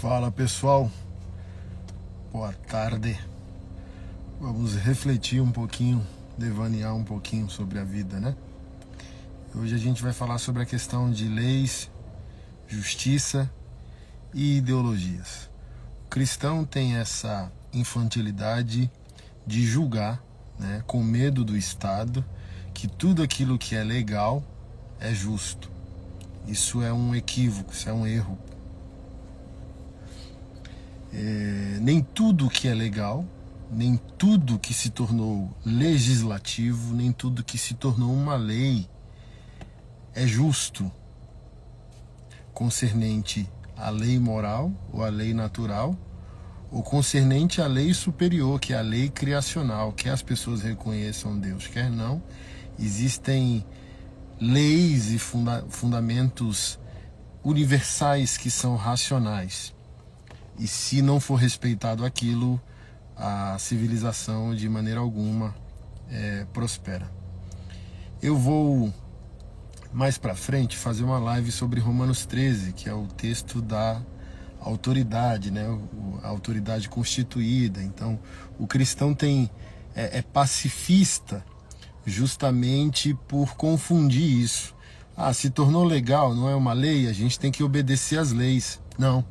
Fala pessoal, boa tarde. Vamos refletir um pouquinho, devanear um pouquinho sobre a vida, né? Hoje a gente vai falar sobre a questão de leis, justiça e ideologias. O cristão tem essa infantilidade de julgar, né, com medo do Estado, que tudo aquilo que é legal é justo. Isso é um equívoco, isso é um erro é, nem tudo que é legal, nem tudo que se tornou legislativo, nem tudo que se tornou uma lei é justo concernente à lei moral ou à lei natural, ou concernente à lei superior, que é a lei criacional, que as pessoas reconheçam Deus, quer não, existem leis e funda fundamentos universais que são racionais. E se não for respeitado aquilo, a civilização de maneira alguma é, prospera. Eu vou mais para frente fazer uma live sobre Romanos 13, que é o texto da autoridade, né? a autoridade constituída. Então, o cristão tem é, é pacifista justamente por confundir isso. Ah, se tornou legal, não é uma lei, a gente tem que obedecer às leis. Não.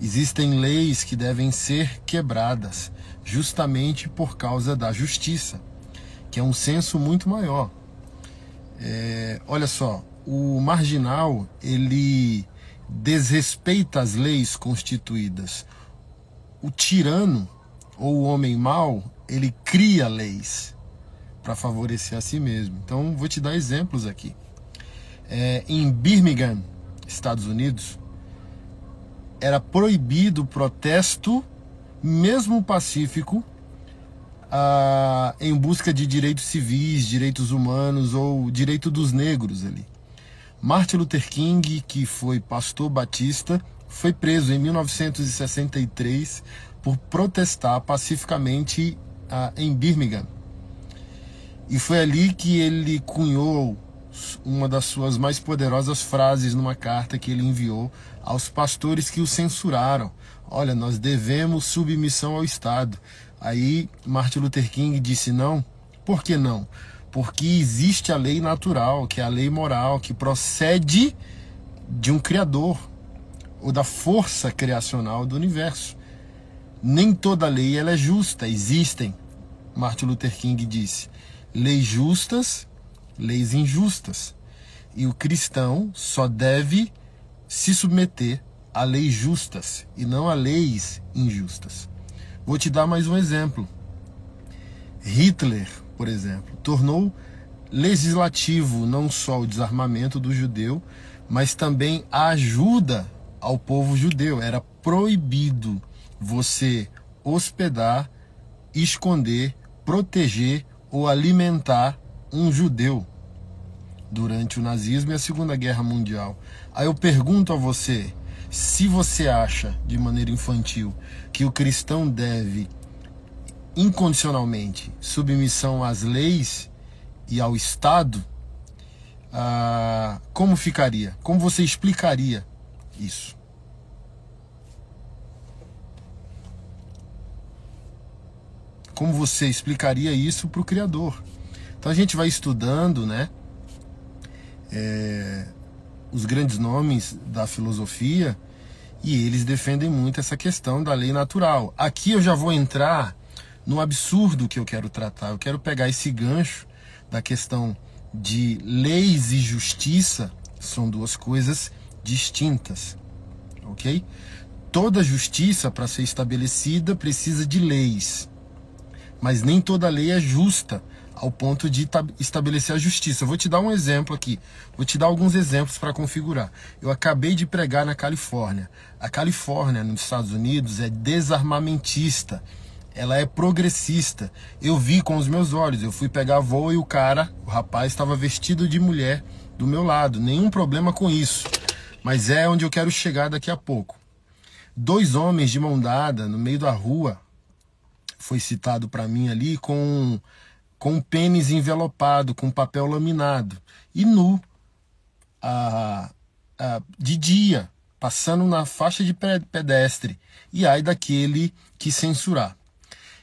Existem leis que devem ser quebradas, justamente por causa da justiça, que é um senso muito maior. É, olha só, o marginal ele desrespeita as leis constituídas. O tirano ou o homem mau ele cria leis para favorecer a si mesmo. Então vou te dar exemplos aqui. É, em Birmingham, Estados Unidos, era proibido o protesto, mesmo pacífico, ah, em busca de direitos civis, direitos humanos ou direito dos negros ali. Martin Luther King, que foi pastor batista, foi preso em 1963 por protestar pacificamente ah, em Birmingham. E foi ali que ele cunhou uma das suas mais poderosas frases numa carta que ele enviou aos pastores que o censuraram. Olha, nós devemos submissão ao Estado. Aí Martin Luther King disse não. Por que não? Porque existe a lei natural, que é a lei moral, que procede de um criador ou da força criacional do universo. Nem toda lei ela é justa, existem, Martin Luther King disse, leis justas leis injustas. E o cristão só deve se submeter a leis justas e não a leis injustas. Vou te dar mais um exemplo. Hitler, por exemplo, tornou legislativo não só o desarmamento do judeu, mas também a ajuda ao povo judeu. Era proibido você hospedar, esconder, proteger ou alimentar um judeu durante o nazismo e a Segunda Guerra Mundial. Aí eu pergunto a você, se você acha, de maneira infantil, que o cristão deve incondicionalmente submissão às leis e ao Estado, ah, como ficaria? Como você explicaria isso? Como você explicaria isso para o Criador? Então a gente vai estudando, né? É, os grandes nomes da filosofia e eles defendem muito essa questão da lei natural. Aqui eu já vou entrar no absurdo que eu quero tratar. Eu quero pegar esse gancho da questão de leis e justiça, são duas coisas distintas, ok? Toda justiça, para ser estabelecida, precisa de leis, mas nem toda lei é justa ao ponto de estabelecer a justiça. vou te dar um exemplo aqui. Vou te dar alguns exemplos para configurar. Eu acabei de pregar na Califórnia. A Califórnia, nos Estados Unidos, é desarmamentista. Ela é progressista. Eu vi com os meus olhos. Eu fui pegar voo e o cara, o rapaz, estava vestido de mulher do meu lado. Nenhum problema com isso. Mas é onde eu quero chegar daqui a pouco. Dois homens de mão dada no meio da rua foi citado para mim ali com com pênis envelopado, com papel laminado, e nu, a, de dia, passando na faixa de pedestre, e ai daquele que censurar.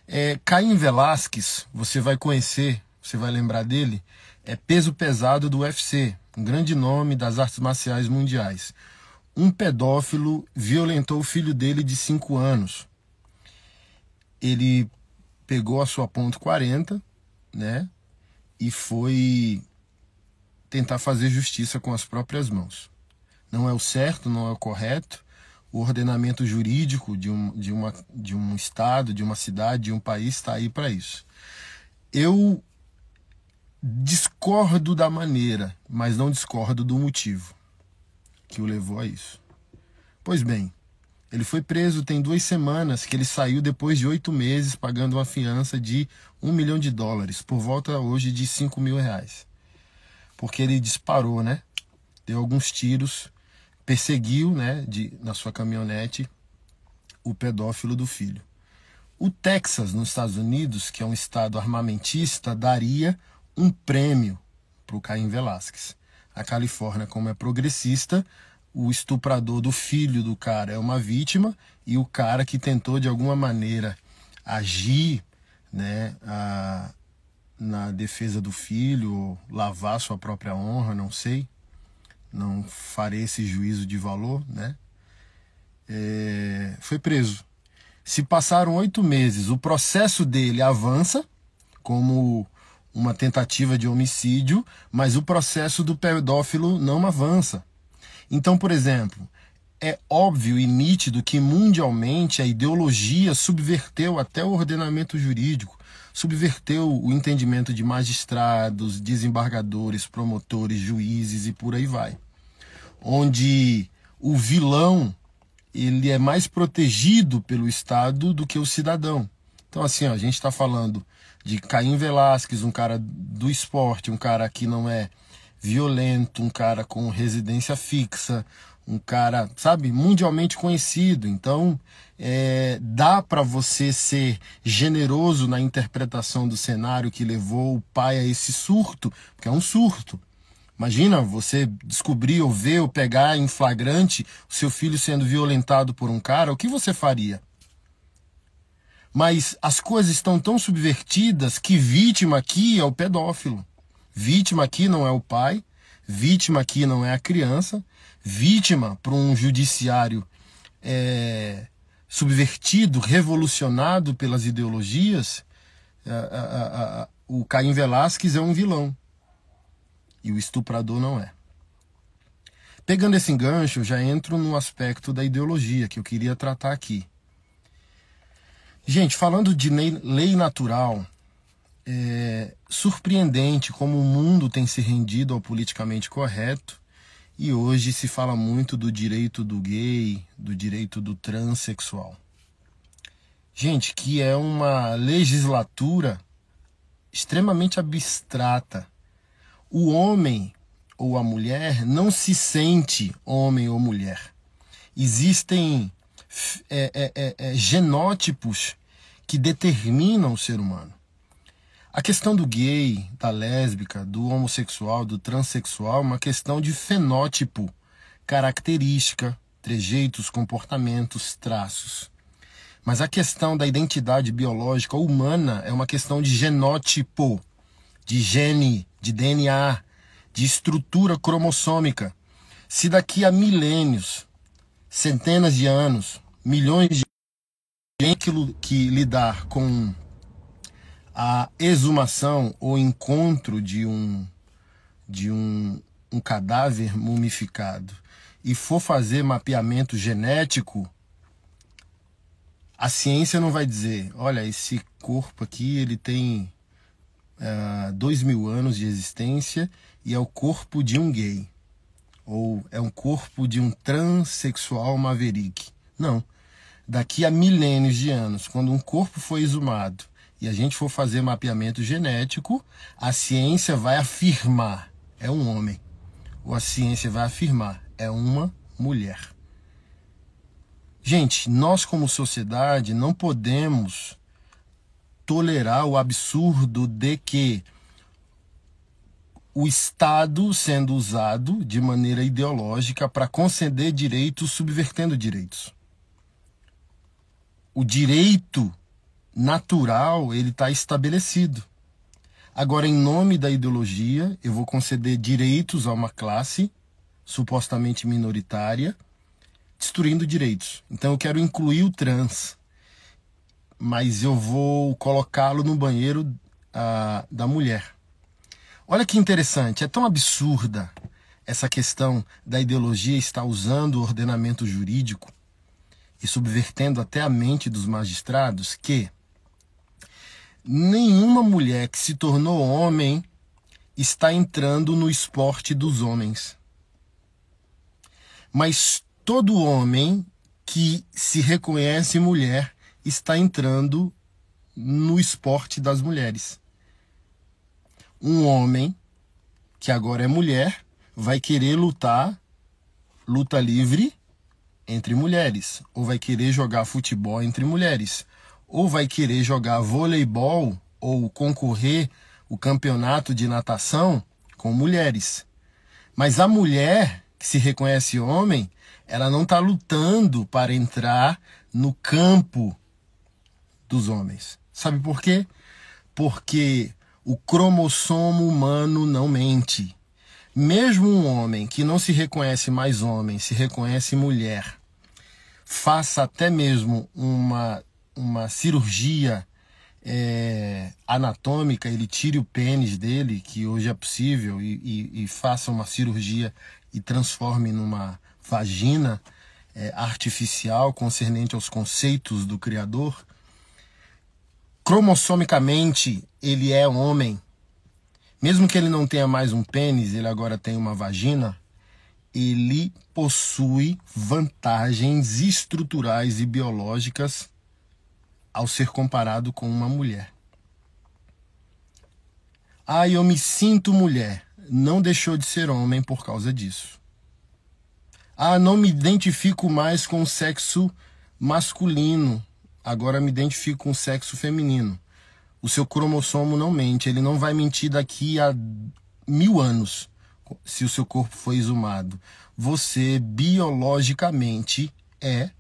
É, Caim Velasquez, você vai conhecer, você vai lembrar dele, é peso pesado do UFC, um grande nome das artes marciais mundiais. Um pedófilo violentou o filho dele de 5 anos. Ele pegou a sua ponto .40, né? E foi tentar fazer justiça com as próprias mãos. Não é o certo, não é o correto. O ordenamento jurídico de um, de uma, de um estado, de uma cidade, de um país está aí para isso. Eu discordo da maneira, mas não discordo do motivo que o levou a isso. Pois bem, ele foi preso tem duas semanas que ele saiu depois de oito meses pagando uma fiança de um milhão de dólares, por volta hoje de cinco mil reais. Porque ele disparou, né? Deu alguns tiros, perseguiu, né, de, na sua caminhonete, o pedófilo do filho. O Texas, nos Estados Unidos, que é um estado armamentista, daria um prêmio para o Caim Velasquez. A Califórnia, como é progressista, o estuprador do filho do cara é uma vítima e o cara que tentou de alguma maneira agir né, a, na defesa do filho, lavar sua própria honra, não sei, não farei esse juízo de valor, né? É, foi preso. Se passaram oito meses, o processo dele avança como uma tentativa de homicídio, mas o processo do pedófilo não avança. Então, por exemplo, é óbvio e nítido que mundialmente a ideologia subverteu até o ordenamento jurídico, subverteu o entendimento de magistrados, desembargadores, promotores, juízes e por aí vai. Onde o vilão ele é mais protegido pelo Estado do que o cidadão. Então, assim, ó, a gente está falando de Caim Velasquez, um cara do esporte, um cara que não é violento, um cara com residência fixa, um cara, sabe, mundialmente conhecido. Então, é, dá para você ser generoso na interpretação do cenário que levou o pai a esse surto, porque é um surto. Imagina você descobrir ou ver ou pegar em flagrante o seu filho sendo violentado por um cara, o que você faria? Mas as coisas estão tão subvertidas que vítima aqui é o pedófilo. Vítima aqui não é o pai, vítima aqui não é a criança, vítima para um judiciário é, subvertido, revolucionado pelas ideologias, a, a, a, o Caim Velasquez é um vilão e o estuprador não é. Pegando esse engancho, já entro no aspecto da ideologia que eu queria tratar aqui. Gente, falando de lei natural, é surpreendente como o mundo tem se rendido ao politicamente correto e hoje se fala muito do direito do gay, do direito do transexual. Gente, que é uma legislatura extremamente abstrata. O homem ou a mulher não se sente homem ou mulher. Existem é, é, é, é genótipos que determinam o ser humano. A questão do gay, da lésbica, do homossexual, do transexual é uma questão de fenótipo, característica, trejeitos, comportamentos, traços. Mas a questão da identidade biológica humana é uma questão de genótipo, de gene, de DNA, de estrutura cromossômica. Se daqui a milênios, centenas de anos, milhões de gente que lidar com a exumação ou encontro de um de um, um cadáver mumificado e for fazer mapeamento genético, a ciência não vai dizer, olha, esse corpo aqui ele tem uh, dois mil anos de existência e é o corpo de um gay ou é um corpo de um transexual maverick. Não. Daqui a milênios de anos, quando um corpo foi exumado e a gente for fazer mapeamento genético, a ciência vai afirmar é um homem. Ou a ciência vai afirmar é uma mulher. Gente, nós como sociedade não podemos tolerar o absurdo de que o Estado sendo usado de maneira ideológica para conceder direitos subvertendo direitos. O direito natural ele está estabelecido. Agora, em nome da ideologia, eu vou conceder direitos a uma classe supostamente minoritária, destruindo direitos. Então, eu quero incluir o trans, mas eu vou colocá-lo no banheiro uh, da mulher. Olha que interessante, é tão absurda essa questão da ideologia estar usando o ordenamento jurídico e subvertendo até a mente dos magistrados que nenhuma mulher que se tornou homem está entrando no esporte dos homens. Mas todo homem que se reconhece mulher está entrando no esporte das mulheres um homem que agora é mulher vai querer lutar luta livre entre mulheres, ou vai querer jogar futebol entre mulheres, ou vai querer jogar voleibol ou concorrer o campeonato de natação com mulheres. Mas a mulher que se reconhece homem, ela não está lutando para entrar no campo dos homens. Sabe por quê? Porque o cromossomo humano não mente. Mesmo um homem que não se reconhece mais homem, se reconhece mulher, faça até mesmo uma, uma cirurgia é, anatômica, ele tire o pênis dele, que hoje é possível, e, e, e faça uma cirurgia e transforme numa vagina é, artificial concernente aos conceitos do Criador, cromossomicamente ele é homem, mesmo que ele não tenha mais um pênis, ele agora tem uma vagina, ele possui vantagens estruturais e biológicas ao ser comparado com uma mulher. Ah, eu me sinto mulher. Não deixou de ser homem por causa disso. Ah, não me identifico mais com o sexo masculino agora me identifico com o sexo feminino. O seu cromossomo não mente, ele não vai mentir daqui a mil anos, se o seu corpo foi exumado. Você biologicamente é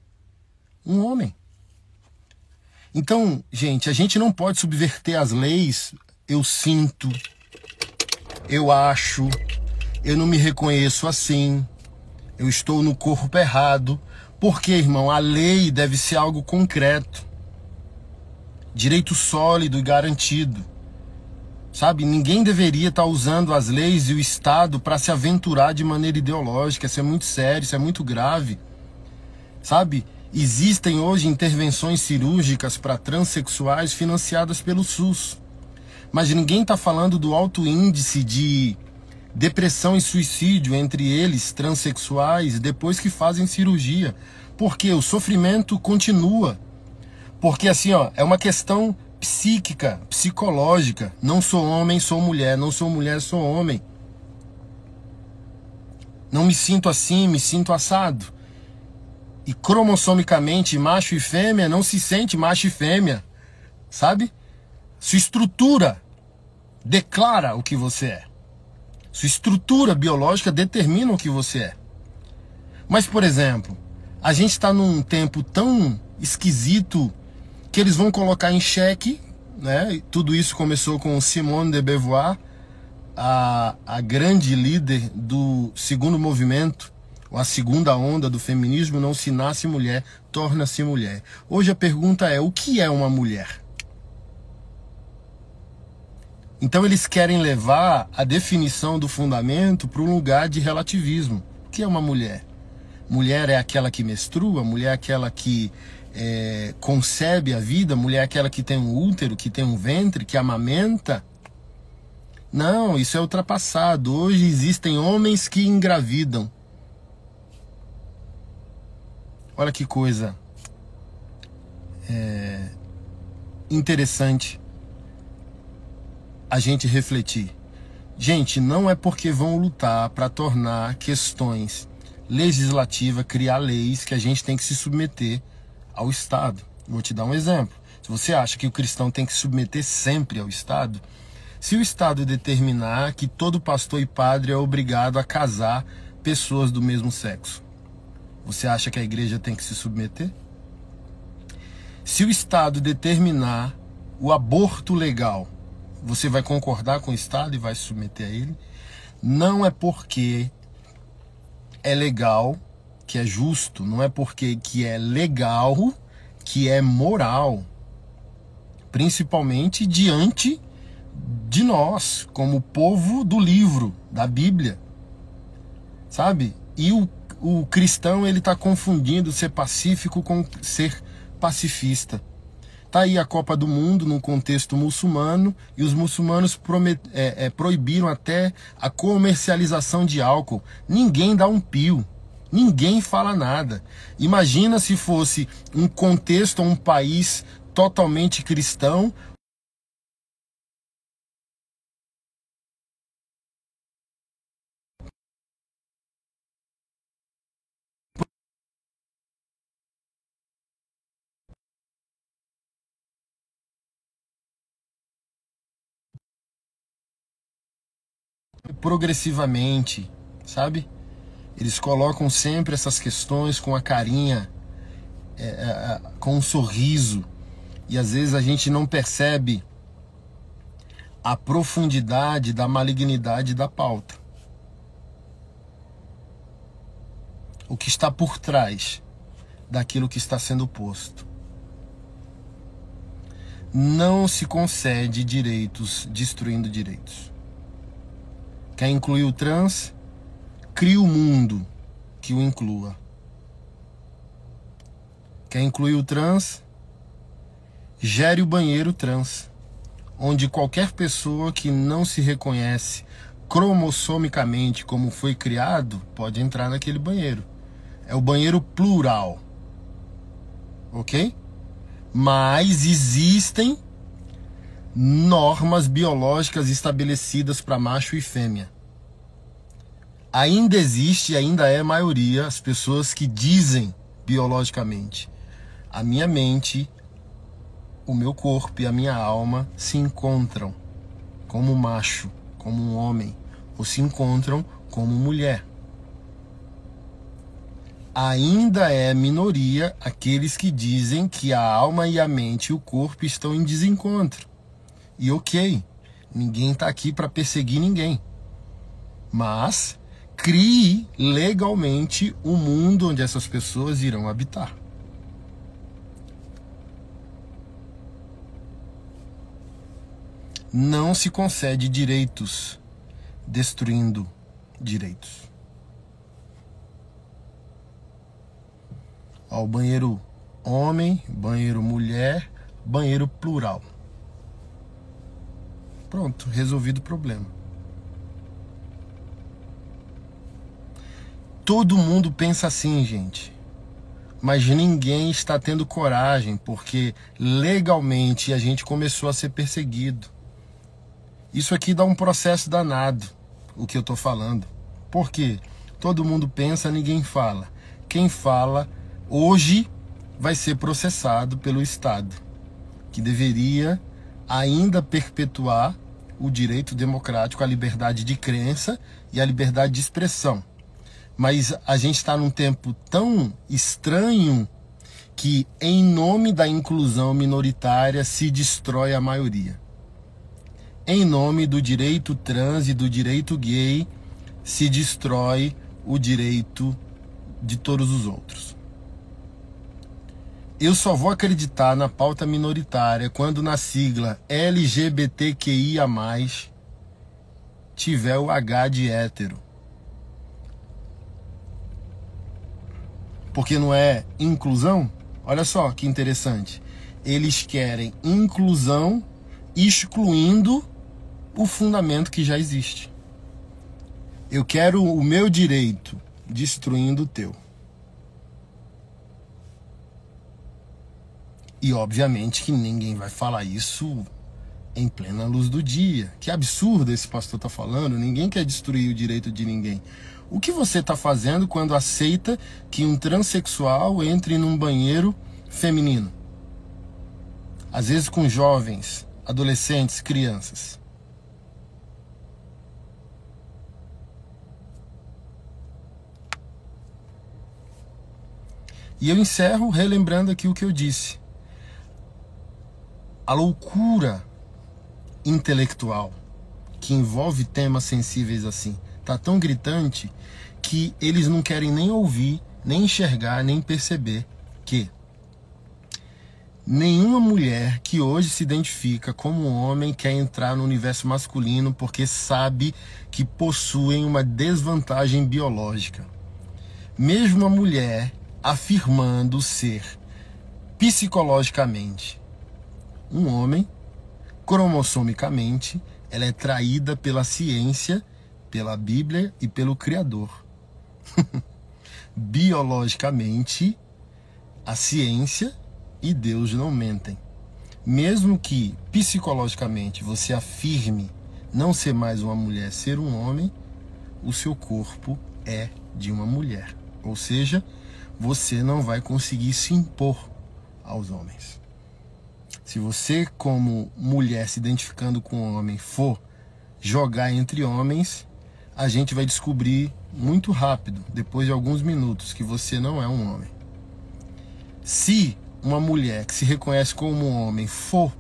um homem. Então, gente, a gente não pode subverter as leis. Eu sinto, eu acho, eu não me reconheço assim, eu estou no corpo errado. Porque, irmão, a lei deve ser algo concreto. Direito sólido e garantido. Sabe? Ninguém deveria estar usando as leis e o Estado para se aventurar de maneira ideológica. Isso é muito sério, isso é muito grave. Sabe? Existem hoje intervenções cirúrgicas para transexuais financiadas pelo SUS. Mas ninguém está falando do alto índice de depressão e suicídio entre eles, transexuais, depois que fazem cirurgia. Porque o sofrimento continua. Porque assim, ó, é uma questão psíquica, psicológica. Não sou homem, sou mulher, não sou mulher, sou homem. Não me sinto assim, me sinto assado. E cromossomicamente, macho e fêmea não se sente macho e fêmea. Sabe? Sua estrutura declara o que você é. Sua estrutura biológica determina o que você é. Mas, por exemplo, a gente está num tempo tão esquisito que eles vão colocar em xeque, né? Tudo isso começou com Simone de Beauvoir, a, a grande líder do segundo movimento, a segunda onda do feminismo, não se nasce mulher, torna-se mulher. Hoje a pergunta é: o que é uma mulher? Então eles querem levar a definição do fundamento para um lugar de relativismo. O que é uma mulher? Mulher é aquela que menstrua, mulher é aquela que é, concebe a vida, mulher é aquela que tem um útero, que tem um ventre, que amamenta. Não, isso é ultrapassado. Hoje existem homens que engravidam. Olha que coisa é, interessante a gente refletir. Gente, não é porque vão lutar para tornar questões legislativas, criar leis, que a gente tem que se submeter ao Estado. Vou te dar um exemplo. Se você acha que o cristão tem que se submeter sempre ao Estado, Se o Estado determinar que todo pastor e padre é obrigado a casar pessoas do mesmo sexo, você acha que a igreja tem que se submeter? Se o Estado determinar o aborto legal, você vai concordar com o Estado e vai se submeter a ele? Não é porque é legal que é justo, não é porque que é legal que é moral, principalmente diante de nós, como povo do livro, da Bíblia. Sabe? E o, o cristão ele está confundindo ser pacífico com ser pacifista. Tá aí a Copa do Mundo num contexto muçulmano e os muçulmanos é, é, proibiram até a comercialização de álcool. Ninguém dá um pio, ninguém fala nada. Imagina se fosse um contexto, um país totalmente cristão, progressivamente, sabe? Eles colocam sempre essas questões com a carinha, é, é, é, com um sorriso, e às vezes a gente não percebe a profundidade da malignidade da pauta. O que está por trás daquilo que está sendo posto. Não se concede direitos destruindo direitos. Quer incluir o trans? Crie o mundo que o inclua. Quer incluir o trans? Gere o banheiro trans, onde qualquer pessoa que não se reconhece cromossomicamente como foi criado pode entrar naquele banheiro. É o banheiro plural. Ok? Mas existem normas biológicas estabelecidas para macho e fêmea. Ainda existe, ainda é maioria, as pessoas que dizem biologicamente: a minha mente, o meu corpo e a minha alma se encontram como macho, como um homem, ou se encontram como mulher. Ainda é minoria aqueles que dizem que a alma e a mente e o corpo estão em desencontro. E ok, ninguém está aqui para perseguir ninguém. Mas crie legalmente o mundo onde essas pessoas irão habitar. Não se concede direitos destruindo direitos. Ao banheiro homem, banheiro mulher, banheiro plural. Pronto, resolvido o problema. Todo mundo pensa assim, gente. Mas ninguém está tendo coragem, porque legalmente a gente começou a ser perseguido. Isso aqui dá um processo danado, o que eu estou falando. Por quê? Todo mundo pensa, ninguém fala. Quem fala hoje vai ser processado pelo Estado, que deveria ainda perpetuar o direito democrático à liberdade de crença e à liberdade de expressão. Mas a gente está num tempo tão estranho que, em nome da inclusão minoritária, se destrói a maioria. Em nome do direito trans e do direito gay, se destrói o direito de todos os outros. Eu só vou acreditar na pauta minoritária quando na sigla LGBTQIA+, tiver o H de hétero. Porque não é inclusão? Olha só que interessante. Eles querem inclusão excluindo o fundamento que já existe. Eu quero o meu direito destruindo o teu. E obviamente que ninguém vai falar isso em plena luz do dia. Que absurdo esse pastor está falando. Ninguém quer destruir o direito de ninguém. O que você está fazendo quando aceita que um transexual entre num banheiro feminino? Às vezes com jovens, adolescentes, crianças. E eu encerro relembrando aqui o que eu disse. A loucura intelectual que envolve temas sensíveis assim tá tão gritante que eles não querem nem ouvir, nem enxergar, nem perceber que nenhuma mulher que hoje se identifica como homem quer entrar no universo masculino porque sabe que possuem uma desvantagem biológica. Mesmo a mulher afirmando ser psicologicamente um homem, cromossomicamente, ela é traída pela ciência, pela Bíblia e pelo Criador. Biologicamente, a ciência e Deus não mentem. Mesmo que psicologicamente você afirme não ser mais uma mulher, ser um homem, o seu corpo é de uma mulher. Ou seja, você não vai conseguir se impor aos homens. Se você, como mulher se identificando com um homem, for jogar entre homens, a gente vai descobrir muito rápido, depois de alguns minutos, que você não é um homem. Se uma mulher que se reconhece como um homem for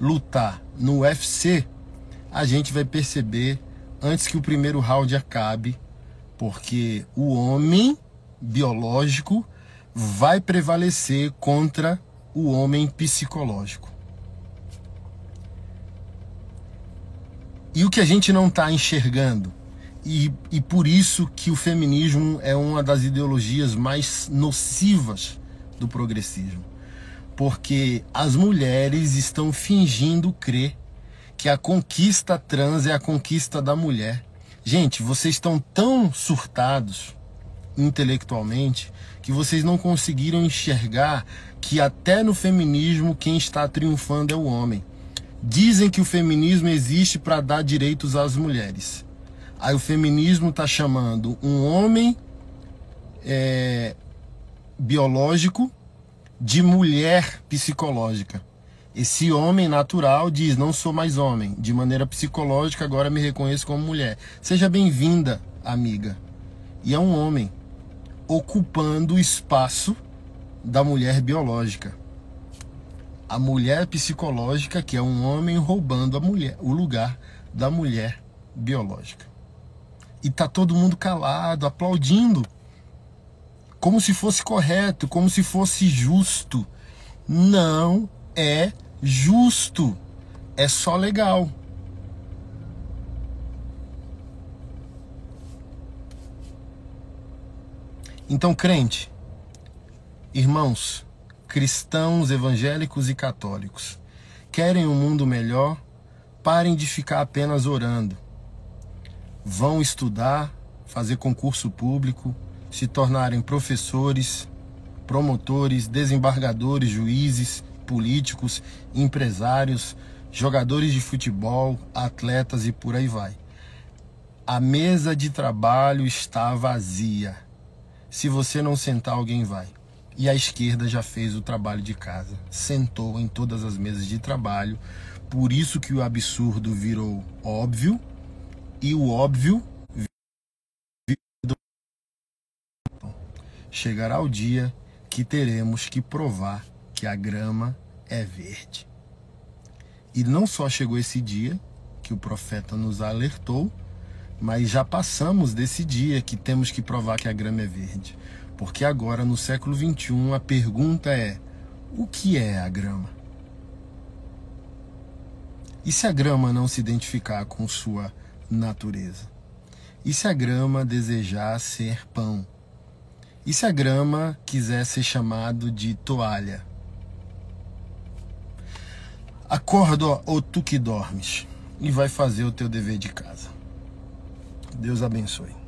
lutar no UFC, a gente vai perceber antes que o primeiro round acabe, porque o homem biológico vai prevalecer contra o homem psicológico. E o que a gente não está enxergando, e, e por isso que o feminismo é uma das ideologias mais nocivas do progressismo. Porque as mulheres estão fingindo crer que a conquista trans é a conquista da mulher. Gente, vocês estão tão surtados intelectualmente que vocês não conseguiram enxergar que até no feminismo quem está triunfando é o homem. Dizem que o feminismo existe para dar direitos às mulheres. Aí o feminismo está chamando um homem é, biológico de mulher psicológica. Esse homem natural diz: não sou mais homem. De maneira psicológica, agora me reconheço como mulher. Seja bem-vinda, amiga. E é um homem ocupando o espaço da mulher biológica. A mulher psicológica, que é um homem roubando a mulher, o lugar da mulher biológica. E tá todo mundo calado, aplaudindo. Como se fosse correto, como se fosse justo. Não é justo. É só legal. Então, crente, irmãos, cristãos, evangélicos e católicos, querem um mundo melhor? Parem de ficar apenas orando. Vão estudar, fazer concurso público, se tornarem professores, promotores, desembargadores, juízes, políticos, empresários, jogadores de futebol, atletas e por aí vai. A mesa de trabalho está vazia. Se você não sentar, alguém vai. E a esquerda já fez o trabalho de casa, sentou em todas as mesas de trabalho. Por isso que o absurdo virou óbvio e o óbvio chegará o dia que teremos que provar que a grama é verde. E não só chegou esse dia que o profeta nos alertou, mas já passamos desse dia que temos que provar que a grama é verde. Porque agora, no século XXI, a pergunta é: o que é a grama? E se a grama não se identificar com sua natureza? E se a grama desejar ser pão? E se a grama quiser ser chamado de toalha? Acorda, ou tu que dormes, e vai fazer o teu dever de casa. Deus abençoe.